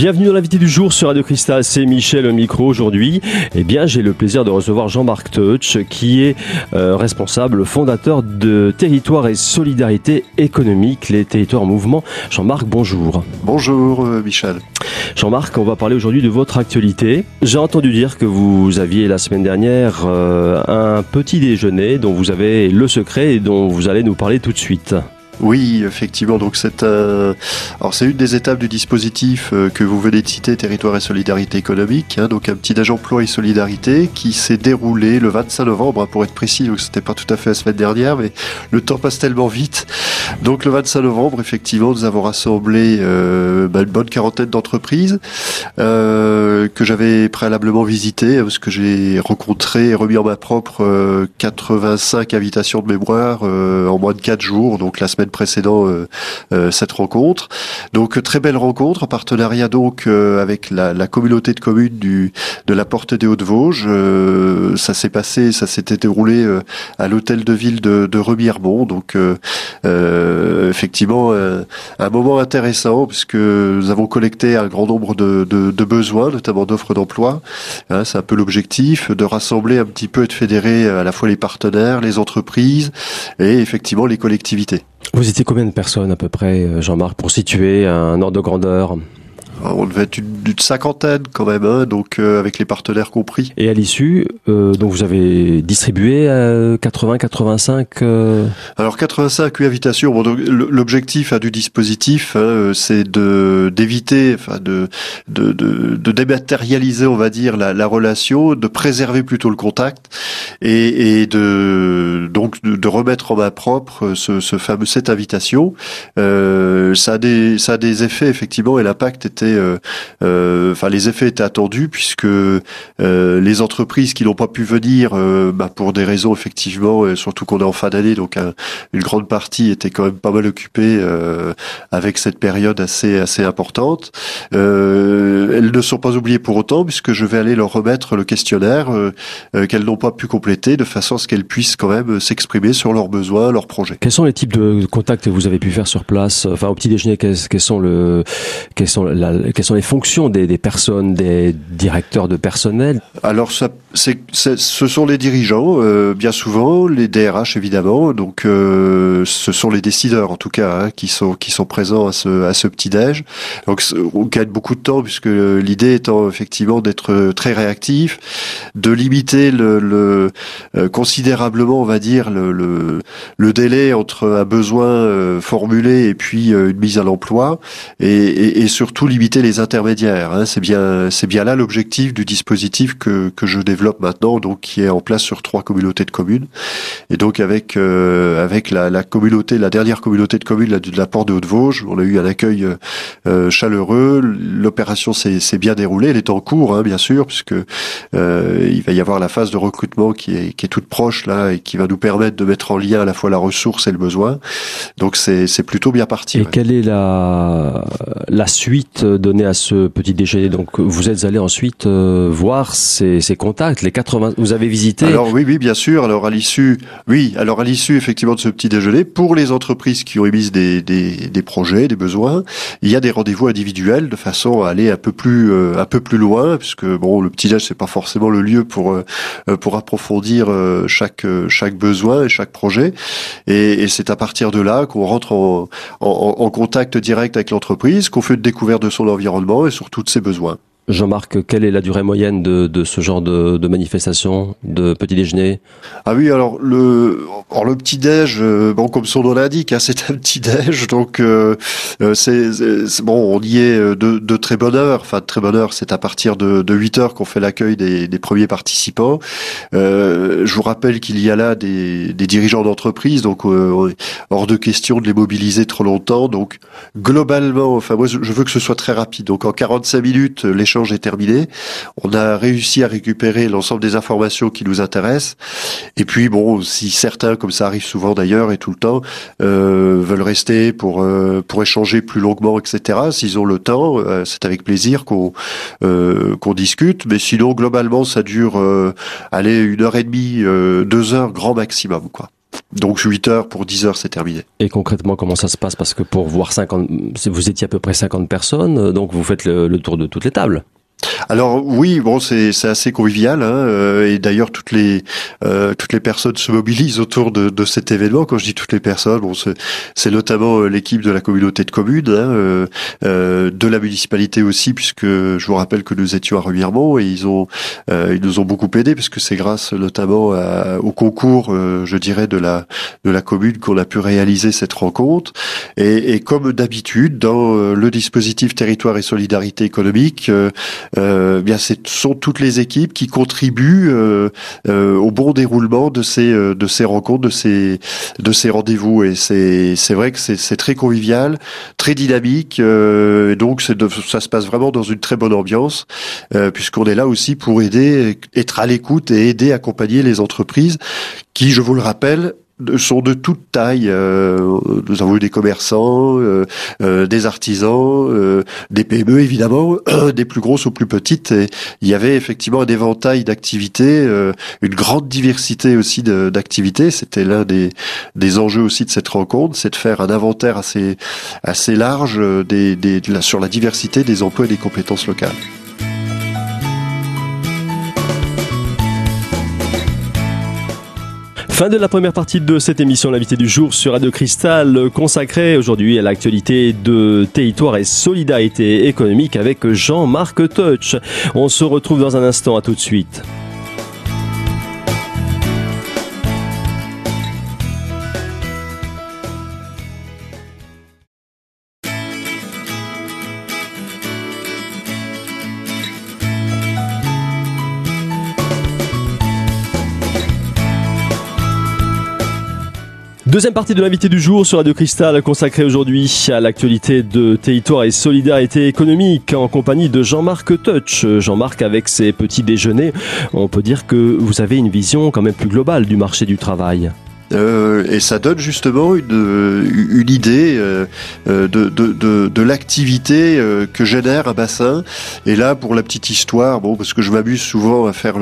Bienvenue dans l'invité du jour sur Radio Cristal, c'est Michel au micro aujourd'hui. Eh bien, j'ai le plaisir de recevoir Jean-Marc Teutsch, qui est euh, responsable, fondateur de Territoire et Solidarité économique, les territoires en mouvement. Jean-Marc, bonjour. Bonjour euh, Michel. Jean-Marc, on va parler aujourd'hui de votre actualité. J'ai entendu dire que vous aviez la semaine dernière euh, un petit déjeuner dont vous avez le secret et dont vous allez nous parler tout de suite. Oui, effectivement. Donc c'est euh, c'est une des étapes du dispositif euh, que vous venez de citer, territoire et solidarité économique. Hein, donc un petit âge emploi et solidarité qui s'est déroulé le 25 novembre, hein, pour être précis. Donc c'était pas tout à fait la semaine dernière, mais le temps passe tellement vite. Donc le 25 novembre, effectivement, nous avons rassemblé euh, bah, une bonne quarantaine d'entreprises que j'avais préalablement visitées, hein, parce que j'ai rencontré et remis en ma propre 85 invitations de mémoire en moins de 4 jours. Donc la semaine précédent euh, euh, cette rencontre. Donc très belle rencontre en partenariat donc euh, avec la, la, communauté de communes du de la Porte des Hauts-de-Vosges. ça s'est passé, ça s'était déroulé à l'hôtel de ville de, de Remiremont. Donc effectivement un moment intéressant puisque nous avons collecté un grand nombre de, de, de besoins, notamment d'offres d'emploi. Hein, C'est un peu l'objectif de rassembler un petit peu et de fédérer à la fois les partenaires, les entreprises et effectivement les collectivités. Vous étiez combien de personnes à peu près, euh, Jean-Marc, pour situer un ordre de grandeur? On devait être une, cinquantaine quand même, hein, donc euh, avec les partenaires compris. Et à l'issue, euh, donc vous avez distribué 80, 85. Alors 85 invitations. Bon, l'objectif hein, du dispositif, hein, c'est de d'éviter, enfin de, de, de de dématérialiser, on va dire, la, la, relation, de préserver plutôt le contact et, et de donc de, de, remettre en main propre ce, ce fameux cette invitation. Euh, ça a des ça a des effets effectivement et l'impact était euh, euh, enfin les effets étaient attendus puisque euh, les entreprises qui n'ont pas pu venir bah, pour des raisons effectivement, surtout qu'on est en fin d'année, donc une grande partie était quand même pas mal occupée avec cette période assez assez importante. elles ne sont pas oubliées pour autant puisque je vais aller leur remettre le questionnaire qu'elles n'ont pas pu compléter de façon à ce qu'elles puissent quand même s'exprimer sur leurs besoins, leurs projets. Quels sont les types de contacts que vous avez pu faire sur place? Enfin, au petit déjeuner, quels, sont le, quels sont la, quelles sont les fonctions des, personnes, des directeurs de personnel? Alors, ce sont les dirigeants, euh, bien souvent, les DRH évidemment. Donc, euh, ce sont les décideurs, en tout cas, hein, qui sont présents à ce petit déj. Donc, on gagne beaucoup de temps puisque l'idée étant effectivement d'être très réactif, de limiter le, le euh, considérablement, on va dire, le, délai entre un besoin euh, formulé et puis une mise à l'emploi, et surtout limiter les intermédiaires. Hein. C'est bien, c'est bien là l'objectif du dispositif que, que je développe maintenant, donc qui est en place sur trois communautés de communes. Et donc avec euh, avec la, la, communauté, la dernière communauté de communes de la Porte de Haute-Vosges, on a eu un accueil euh, chaleureux. L'opération s'est bien déroulée, elle est en cours, hein, bien sûr, puisque euh, il va y avoir la phase de recrutement qui est qui est toute proche là et qui va nous permettre de mettre en lien à la fois la ressource et le besoin. Donc c'est c'est plutôt bien parti. Et quelle est la la suite donné à ce petit déjeuner. Donc vous êtes allé ensuite euh, voir ces, ces, contacts, les 80. Vous avez visité Alors oui, oui, bien sûr. Alors à l'issue, oui, alors à l'issue effectivement de ce petit déjeuner, pour les entreprises qui ont émis des, des, des projets, des besoins, il y a des rendez-vous individuels de façon à aller un peu plus euh, un peu plus loin, puisque bon, le petit déj c'est pas forcément le lieu pour euh, pour approfondir chaque chaque besoin et chaque projet. Et, et c'est à partir de là qu'on rentre en, en, en contact direct avec l'entreprise, qu'on fait une découverte de son environnement et sur tous ses besoins. Jean-Marc, quelle est la durée moyenne de, ce genre de, manifestation, de petit déjeuner? Ah oui, alors le, le petit déj, euh, bon comme son nom l'indique, hein, c'est un petit déj, donc euh, euh c'est bon, on y est de, très bonne heure. Enfin, de très bonne heure, c'est à partir de, de 8 heures qu'on fait l'accueil des, premiers participants. Je vous rappelle qu'il y a là des, dirigeants d'entreprise, donc hors de question de les mobiliser trop longtemps. Donc globalement, enfin je veux que ce soit très rapide. Donc en 45 minutes, l'échange est terminé. On a réussi à récupérer l'ensemble des informations qui nous intéressent. Et puis bon, si certains, comme ça arrive souvent d'ailleurs et tout le temps, euh, veulent rester pour euh, pour échanger plus longuement, etc. S'ils ont le temps, euh, c'est avec plaisir qu'on qu'on discute. Mais sinon, globalement, ça dure allez une heure et demie, deux heures grand maximum, quoi. Donc 8 heures pour 10 heures, c'est terminé. Et concrètement, comment ça se passe? Parce que pour voir 50, vous étiez à peu près 50 personnes, donc vous faites le, le tour de toutes les tables. Alors oui, bon, c'est assez convivial, hein, euh, et d'ailleurs toutes les euh, toutes les personnes se mobilisent autour de, cet événement. Quand je dis toutes les personnes, bon, c'est notamment euh, l'équipe de la communauté de communes, hein, de la municipalité aussi, puisque je vous rappelle que nous étions à Remiremont et ils ont ils nous ont beaucoup aidés, puisque c'est grâce notamment au concours, je dirais, de la de la commune qu'on a pu réaliser cette rencontre. Et, comme d'habitude, dans le dispositif territoire et solidarité économique bien ce sont toutes les équipes qui contribuent euh, euh, au bon déroulement de ces de ces rencontres, de ces de ces rendez-vous. Et c'est c'est vrai que c'est très convivial, très dynamique. donc ça se passe vraiment dans une très bonne ambiance, puisqu'on est là aussi pour aider, être à l'écoute et aider, accompagner les entreprises qui, je vous le rappelle, sont de toute taille. Euh, nous avons eu des commerçants, euh, euh, des artisans, des PME évidemment, des plus grosses aux plus petites. Et il y avait effectivement un éventail d'activités, une grande diversité aussi d'activités. C'était l'un des, des enjeux aussi de cette rencontre, c'est de faire un inventaire assez assez large des, sur la diversité des emplois et des compétences locales. Fin de la première partie de cette émission, l'invité du jour sur Radio Cristal, consacrée aujourd'hui à l'actualité de territoire et solidarité économique avec Jean-Marc Touch. On se retrouve dans un instant, à tout de suite. Deuxième partie de l'invité du jour sur Radio Cristal consacrée aujourd'hui à l'actualité de territoire et solidarité économique en compagnie de Jean-Marc Touch. Jean-Marc avec ses petits déjeuners, on peut dire que vous avez une vision quand même plus globale du marché du travail. Euh, et ça donne justement une, une idée euh, de, de, de, de l'activité euh, que génère un bassin. Et là, pour la petite histoire, bon, parce que je m'amuse souvent à faire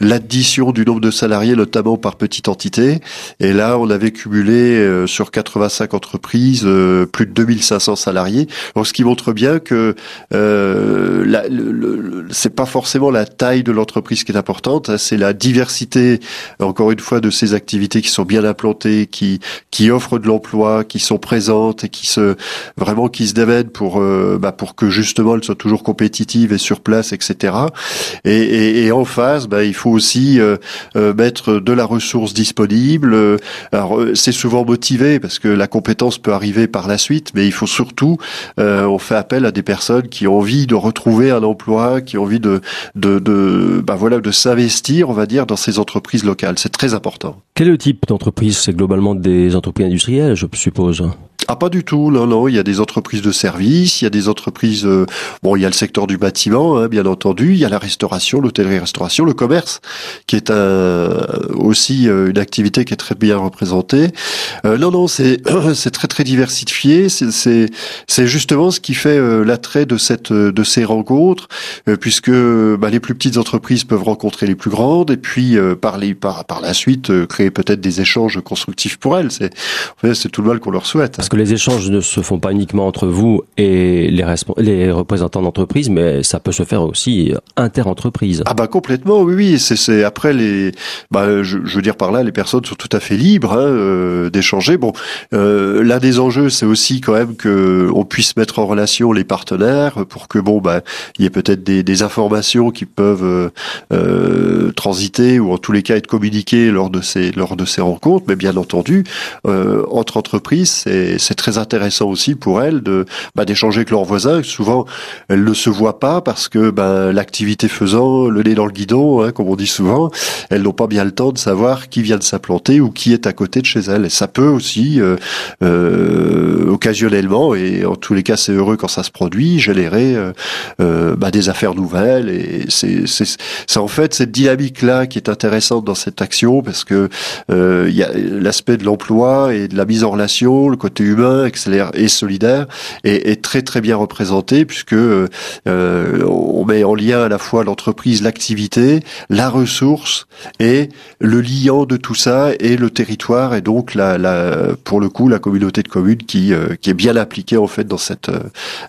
l'addition du nombre de salariés, notamment par petite entité. Et là, on avait cumulé sur 85 entreprises plus de 2500 salariés. Donc, ce qui montre bien que euh, c'est pas forcément la taille de l'entreprise qui est importante, hein, c'est la diversité, encore une fois, de ces activités qui sont bien implantées, qui qui offrent de l'emploi, qui sont présentes et qui se vraiment qui se démènent pour euh, bah, pour que justement elles soient toujours compétitives et sur place, etc. Et, et, et en face, bah, il faut aussi euh, euh, mettre de la ressource disponible. Alors c'est souvent motivé parce que la compétence peut arriver par la suite, mais il faut surtout on fait appel à des personnes qui ont envie de retrouver un emploi, qui ont envie de de, de bah voilà de s'investir, on va dire, dans ces entreprises locales. C'est très important. Quel est le type d'entreprise c'est globalement des entreprises industrielles, je suppose. Ah pas du tout, non non, il y a des entreprises de services, il y a des entreprises euh, bon, il y a le secteur du bâtiment hein, bien entendu, il y a la restauration, l'hôtellerie-restauration, le commerce qui est un, aussi euh, une activité qui est très bien représentée. Euh, non non, c'est c'est très très diversifié, c'est c'est justement ce qui fait l'attrait de cette de ces rencontres puisque bah, les plus petites entreprises peuvent rencontrer les plus grandes et puis parler par par la suite créer peut-être des échanges constructifs pour elles, c'est c'est tout le mal qu'on leur souhaite. Que les échanges ne se font pas uniquement entre vous et les, représentants d'entreprise, mais ça peut se faire aussi inter-entreprise. Ah bah complètement, oui, oui. C'est après les, bah je, je, veux dire par là, les personnes sont tout à fait libres hein, euh, d'échanger. Bon, euh, l'un des enjeux, c'est aussi quand même que on puisse mettre en relation les partenaires pour que bon bah il y ait peut-être des, des, informations qui peuvent euh, euh, transiter ou en tous les cas être communiquées lors de ces lors de ces rencontres. Mais bien entendu, euh, entre entreprises, c'est c'est très intéressant aussi pour elles de bah, d'échanger avec leurs voisins. Souvent, elles ne se voient pas parce que bah, l'activité faisant, le nez dans le guidon, hein, comme on dit souvent, elles n'ont pas bien le temps de savoir qui vient de s'implanter ou qui est à côté de chez elles. Et ça peut aussi, euh, euh, occasionnellement, et en tous les cas c'est heureux quand ça se produit, générer euh, bah, des affaires nouvelles. Et c'est en fait cette dynamique dynamique-là qui est intéressante dans cette action parce que euh, il y a l'aspect de l'emploi et de la mise en relation, le côté humain, accélère et solidaire est, est très très bien représenté puisque euh, on met en lien à la fois l'entreprise, l'activité, la ressource et le liant de tout ça et le territoire et donc la, la pour le coup la communauté de communes qui qui est bien appliquée en fait dans cette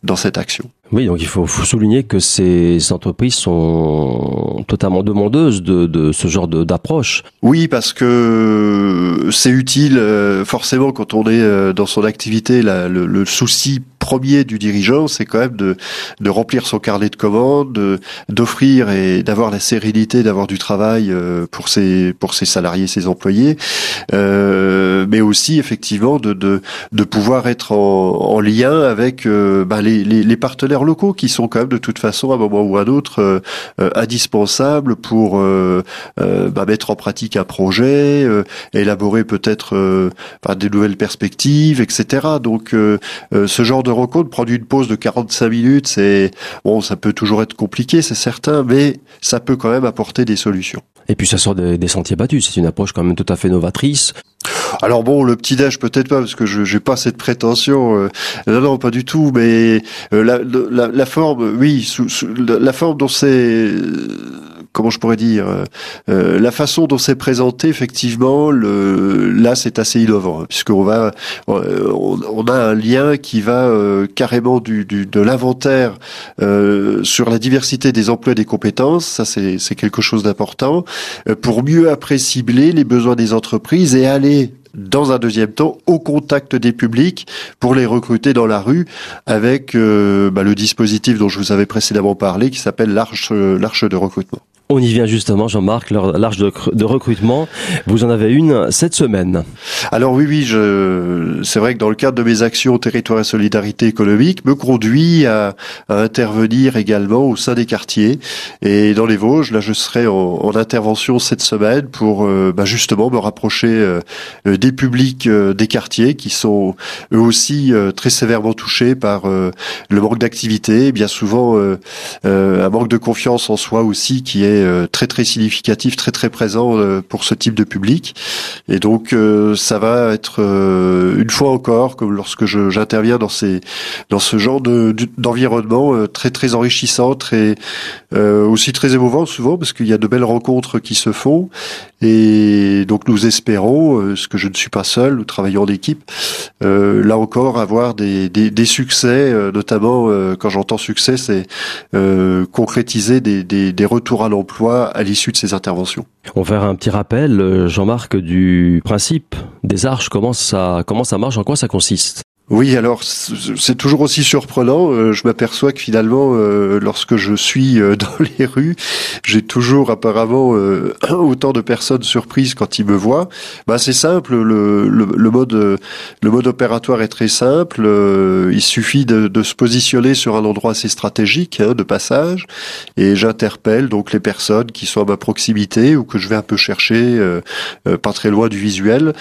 dans cette action. Oui, donc il faut, souligner que ces entreprises sont totalement demandeuses de, ce genre d'approche. Oui, parce que c'est utile euh, forcément quand on est euh, dans son activité. le souci premier du dirigeant, c'est quand même de, de remplir son carnet de commandes, d'offrir et d'avoir la sérénité d'avoir du travail euh, pour ses pour ses salariés, ses employés, euh, mais aussi effectivement de, de, de pouvoir être en, en lien avec euh, bah, les, les, les, partenaires locaux qui sont quand même de toute façon à un moment ou à un autre euh, euh indispensables pour bah, mettre en pratique un projet, élaborer peut-être bah, des nouvelles perspectives, etc. Donc ce genre de de rencontre, prendre une pause de 45 minutes, c'est bon, ça peut toujours être compliqué, c'est certain, mais ça peut quand même apporter des solutions. Et puis ça sort des, sentiers battus, c'est une approche quand même tout à fait novatrice. Alors bon, le petit déj peut-être pas parce que je j'ai pas cette prétention. Euh, non, non, pas du tout. Mais euh, la, la, la, forme, oui, sous, la forme dont c'est comment je pourrais dire, euh, euh, la façon dont c'est présenté, effectivement, là, c'est assez innovant, hein, puisqu'on va, euh, on, a un lien qui va carrément du, de l'inventaire sur la diversité des emplois et des compétences. Ça, c'est quelque chose d'important pour mieux après cibler les besoins des entreprises et aller dans un deuxième temps au contact des publics pour les recruter dans la rue avec bah, le dispositif dont je vous avais précédemment parlé qui s'appelle l'arche de recrutement. On y vient justement, Jean-Marc, l'arche de, recrutement. Vous en avez une cette semaine. Alors oui, oui, je, c'est vrai que dans le cadre de mes actions territoire et solidarité économique, me conduit à, intervenir également au sein des quartiers. Et dans les Vosges, là, je serai en, en intervention cette semaine pour euh, bah, justement me rapprocher euh, des publics euh, des quartiers qui sont eux aussi très sévèrement touchés par le manque d'activité, bien souvent un manque de confiance en soi aussi qui est euh, très très significatif, très très présent euh, pour ce type de public. Et donc euh, ça va être une fois encore, comme lorsque j'interviens dans ces dans ce genre de d'environnement très très enrichissant, très aussi très émouvant souvent parce qu'il y a de belles rencontres qui se font. Et donc nous espérons, ce que je ne suis pas seul, nous travaillons en équipe, là encore avoir des, des, succès, notamment quand j'entends succès, c'est concrétiser des, des retours à l'emploi à l'issue de ces interventions. On va faire un petit rappel, euh, Jean-Marc, du principe des arches, comment ça, comment ça marche, en quoi ça consiste? Oui, alors c'est toujours aussi surprenant. Euh, je m'aperçois que finalement, euh, lorsque je suis euh, dans les rues, j'ai toujours apparemment autant de personnes surprises quand ils me voient. Bah, c'est simple, le, le, mode le mode opératoire est très simple. Il suffit de, de se positionner sur un endroit assez stratégique hein, de passage, et j'interpelle donc les personnes qui sont à ma proximité ou que je vais un peu chercher, pas très loin du visuel,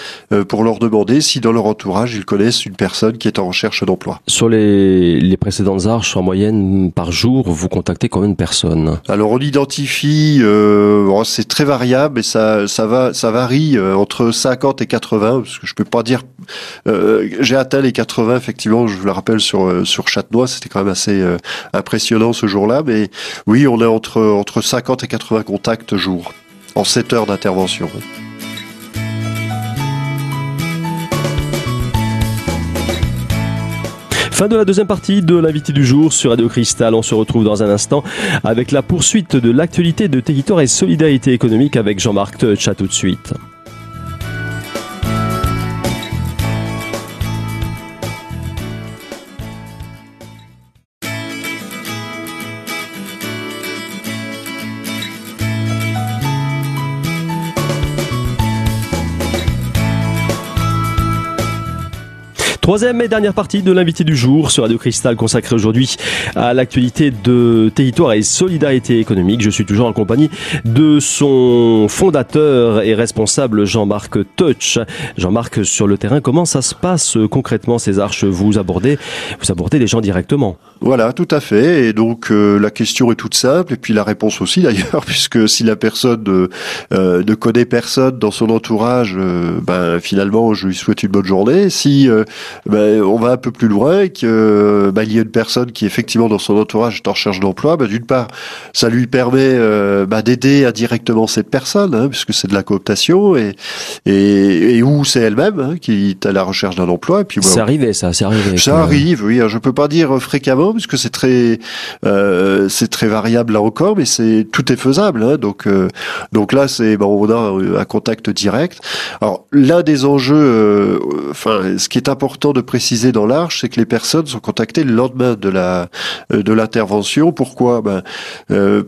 pour leur demander si dans leur entourage ils connaissent une personne qui est en recherche d'emploi. Sur les, les précédentes arches, en moyenne, par jour, vous contactez combien de personnes? Alors, on identifie, euh, oh, c'est très variable et ça, ça, va, ça varie euh, entre 50 et 80, parce que je peux pas dire... Euh, j'ai atteint les 80, effectivement, je vous le rappelle, sur, sur Châtenois, c'était quand même assez euh, impressionnant ce jour-là, mais oui, on est entre, entre 50 et 80 contacts jour, en 7 heures d'intervention. Fin de la deuxième partie de l'invité du jour sur Radio Cristal. On se retrouve dans un instant avec la poursuite de l'actualité de territoire et solidarité économique avec Jean-Marc Touch. tout de suite. Troisième et dernière partie de l'invité du jour sur Radio Cristal consacrée aujourd'hui à l'actualité de territoire et solidarité économique. Je suis toujours en compagnie de son fondateur et responsable Jean-Marc Touch. Jean-Marc, sur le terrain, comment ça se passe concrètement ces arches? Vous abordez, vous abordez les gens directement voilà, tout à fait. Et donc euh, la question est toute simple, et puis la réponse aussi d'ailleurs, puisque si la personne euh, ne connaît personne dans son entourage, euh, ben finalement je lui souhaite une bonne journée. Si ben, on va un peu plus loin, et que ben, il y a une personne qui effectivement dans son entourage est en recherche d'emploi, ben, d'une part ça lui permet ben, d'aider indirectement cette personne, hein, puisque c'est de la cooptation, et et, et où c'est elle-même hein, qui est à la recherche d'un emploi. Et puis c'est arrivé ça, c'est arrivé. Ça arrive, oui. Je peux pas dire fréquemment puisque c'est très euh, c'est très variable là encore, mais c'est tout est faisable. Hein, donc euh, donc là c'est bon, on a un contact direct. Alors l'un des enjeux, euh, enfin ce qui est important de préciser dans l'arche, c'est que les personnes sont contactées le lendemain de la de l'intervention. Pourquoi? Ben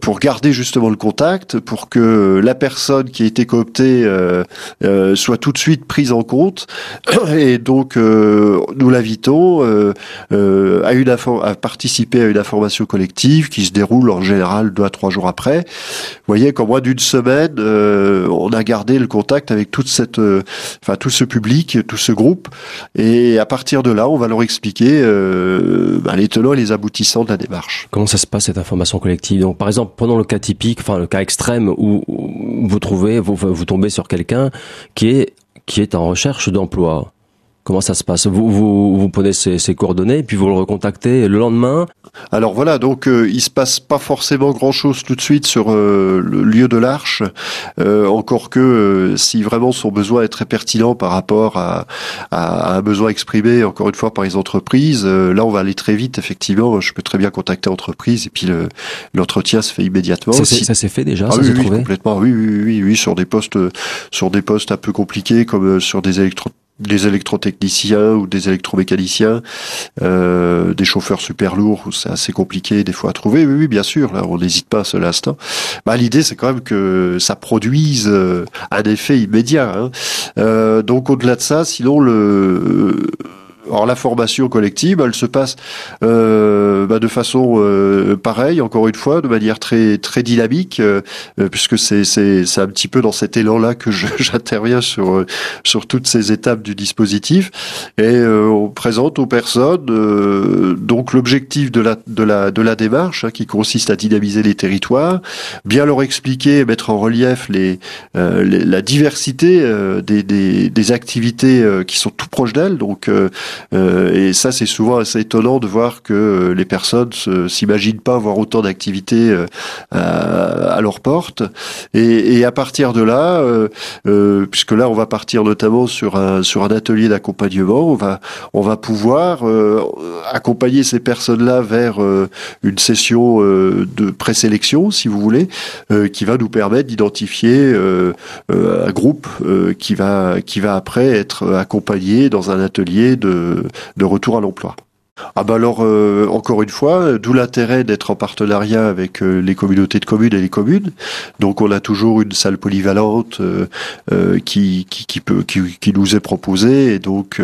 pour garder justement le contact, pour que la personne qui a été cooptée soit tout de suite prise en compte. Et donc nous l'invitons à une à participer à une information collective qui se déroule en général deux à trois jours après. Vous voyez qu'en moins d'une semaine, euh, on a gardé le contact avec toute cette, euh, enfin tout ce public, tout ce groupe, et à partir de là, on va leur expliquer euh, bah, les tenants et les aboutissants de la démarche. Comment ça se passe cette information collective? Donc, par exemple, pendant le cas typique, enfin le cas extrême où, vous trouvez, vous, vous tombez sur quelqu'un qui est qui est en recherche d'emploi. Comment ça se passe? Vous, vous, vous prenez ces, ces, coordonnées et puis vous le recontactez le lendemain? Alors voilà, donc euh, il se passe pas forcément grand-chose tout de suite sur euh, le lieu de l'arche, euh, encore que euh, si vraiment son besoin est très pertinent par rapport à, à, un besoin exprimé, encore une fois, par les entreprises, là on va aller très vite, effectivement, je peux très bien contacter l'entreprise et puis l'entretien se fait immédiatement. Ça, s'est fait déjà ah, ça oui, oui, complètement, oui, oui, oui, oui, sur des postes, sur des postes un peu compliqués comme sur des électro des électrotechniciens ou des électromécaniciens, euh, des chauffeurs super lourds, c'est assez compliqué des fois à trouver. Oui, oui bien sûr, là, on n'hésite pas à seul instant. Bah, l'idée, c'est quand même que ça produise euh, un effet immédiat. Hein. Euh, donc, au-delà de ça, sinon, le alors la formation collective, elle se passe euh, bah, de façon euh, pareille, encore une fois, de manière très très dynamique, euh, puisque c'est c'est un petit peu dans cet élan-là que j'interviens sur euh, sur toutes ces étapes du dispositif. Et euh, on présente aux personnes donc l'objectif de la de la de la démarche hein, qui consiste à dynamiser les territoires, bien leur expliquer, mettre en relief les, les la diversité des, des des activités qui sont tout proches d'elles, donc euh, et ça, c'est souvent assez étonnant de voir que euh, les personnes s'imaginent pas avoir autant d'activités euh, à, leur porte. Et, et, à partir de là, puisque là, on va partir notamment sur un sur un atelier d'accompagnement, on va on va pouvoir accompagner ces personnes-là vers une session de présélection, si vous voulez, qui va nous permettre d'identifier un groupe qui va qui va après être accompagné dans un atelier de de, retour à l'emploi. Ah bah alors euh, encore une fois, d'où l'intérêt d'être en partenariat avec euh, les communautés de communes et les communes. Donc on a toujours une salle polyvalente euh, qui, qui, qui, peut qui, qui, nous est proposée et donc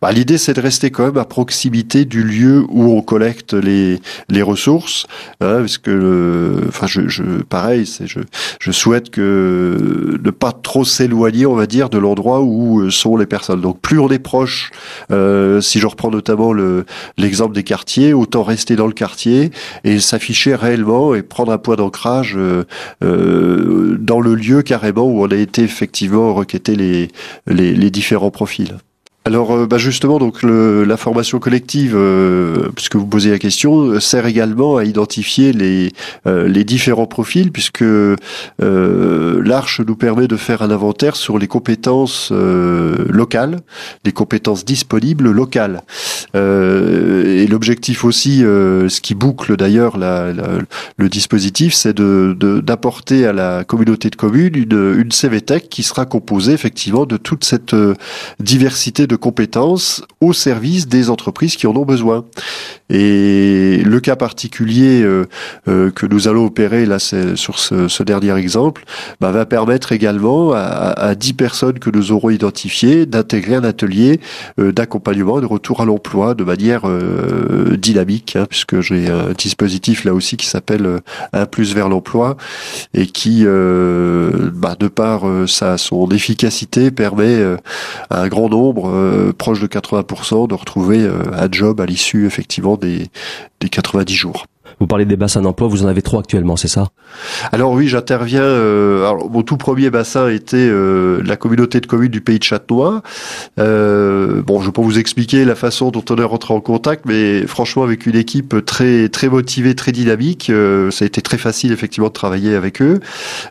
bah, l'idée c'est de rester quand même à proximité du lieu où on collecte les les ressources, hein, parce que enfin je, je pareil c'est je je souhaite que ne pas trop s'éloigner on va dire de l'endroit où sont les personnes. Donc plus on est proche, si je reprends notamment le l'exemple des quartiers, autant rester dans le quartier et s'afficher réellement et prendre un point d'ancrage euh, euh, dans le lieu carrément où on a été effectivement requêter les, les, les différents profils. Alors euh, bah justement, donc le, la formation collective, euh, puisque vous posez la question, sert également à identifier les, euh, les différents profils, puisque l'Arche nous permet de faire un inventaire sur les compétences locales, les compétences disponibles locales. et l'objectif aussi, ce qui boucle d'ailleurs le dispositif, c'est de d'apporter à la communauté de communes une, une qui sera composée effectivement de toute cette diversité de compétences au service des entreprises qui en ont besoin. Et le cas particulier euh, euh, que nous allons opérer là, sur ce, ce, dernier exemple, bah, va permettre également à, à 10 personnes que nous aurons identifiées d'intégrer un atelier euh, d'accompagnement de retour à l'emploi de manière dynamique, hein, puisque j'ai un dispositif là aussi qui s'appelle Un plus vers l'emploi et qui, bah, de par sa son efficacité, permet à un grand nombre, proche de 80%, de retrouver un job à l'issue effectivement des, des 90 jours. Vous parlez des bassins d'emploi, vous en avez trois actuellement, c'est ça? Alors oui, j'interviens. Euh, alors mon tout premier bassin était euh, la communauté de communes du pays de Châtenois. Euh, bon, je vais pas vous expliquer la façon dont on est rentré en contact, mais franchement, avec une équipe très très motivée, très dynamique, euh, ça a été très facile effectivement de travailler avec eux.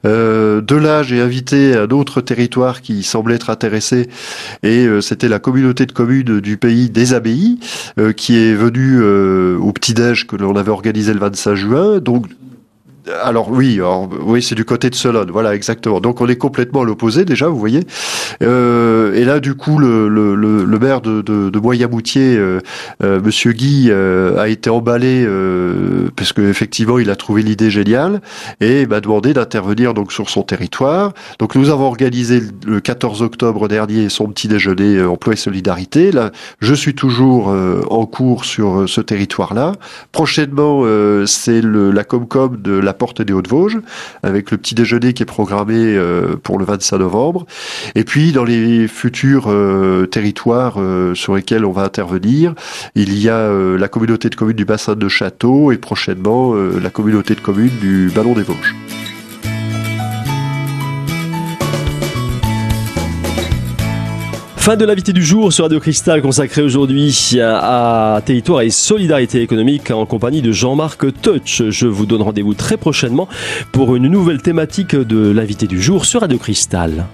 De là, j'ai invité un autre territoire qui semblait être intéressé, et c'était la communauté de communes du pays des Abbayes, qui est venue au petit déj que l'on avait organisé le 25 juin. Donc, alors oui, oui, c'est du côté de Solone, voilà exactement. Donc on est complètement à l'opposé déjà, vous voyez. Euh, et là, du coup, le, le, le, maire de, de, de Moutier, euh, euh, Monsieur Guy, euh, a été emballé euh, parce que effectivement, il a trouvé l'idée géniale et m'a demandé d'intervenir donc sur son territoire. Donc nous avons organisé le 14 octobre dernier son petit déjeuner emploi et solidarité. Là, je suis toujours en cours sur ce territoire-là. Prochainement, c'est la Comcom de la porte des Hautes-Vosges, avec le petit déjeuner qui est programmé euh, pour le 25 novembre. Et puis, dans les futurs euh, territoires euh, sur lesquels on va intervenir, il y a la communauté de communes du bassin de Château et prochainement la communauté de communes du Ballon des Vosges. Fin de l'invité du jour sur Radio Cristal consacré aujourd'hui à territoire et solidarité économique en compagnie de Jean-Marc Touch. Je vous donne rendez-vous très prochainement pour une nouvelle thématique de l'invité du jour sur Radio Cristal.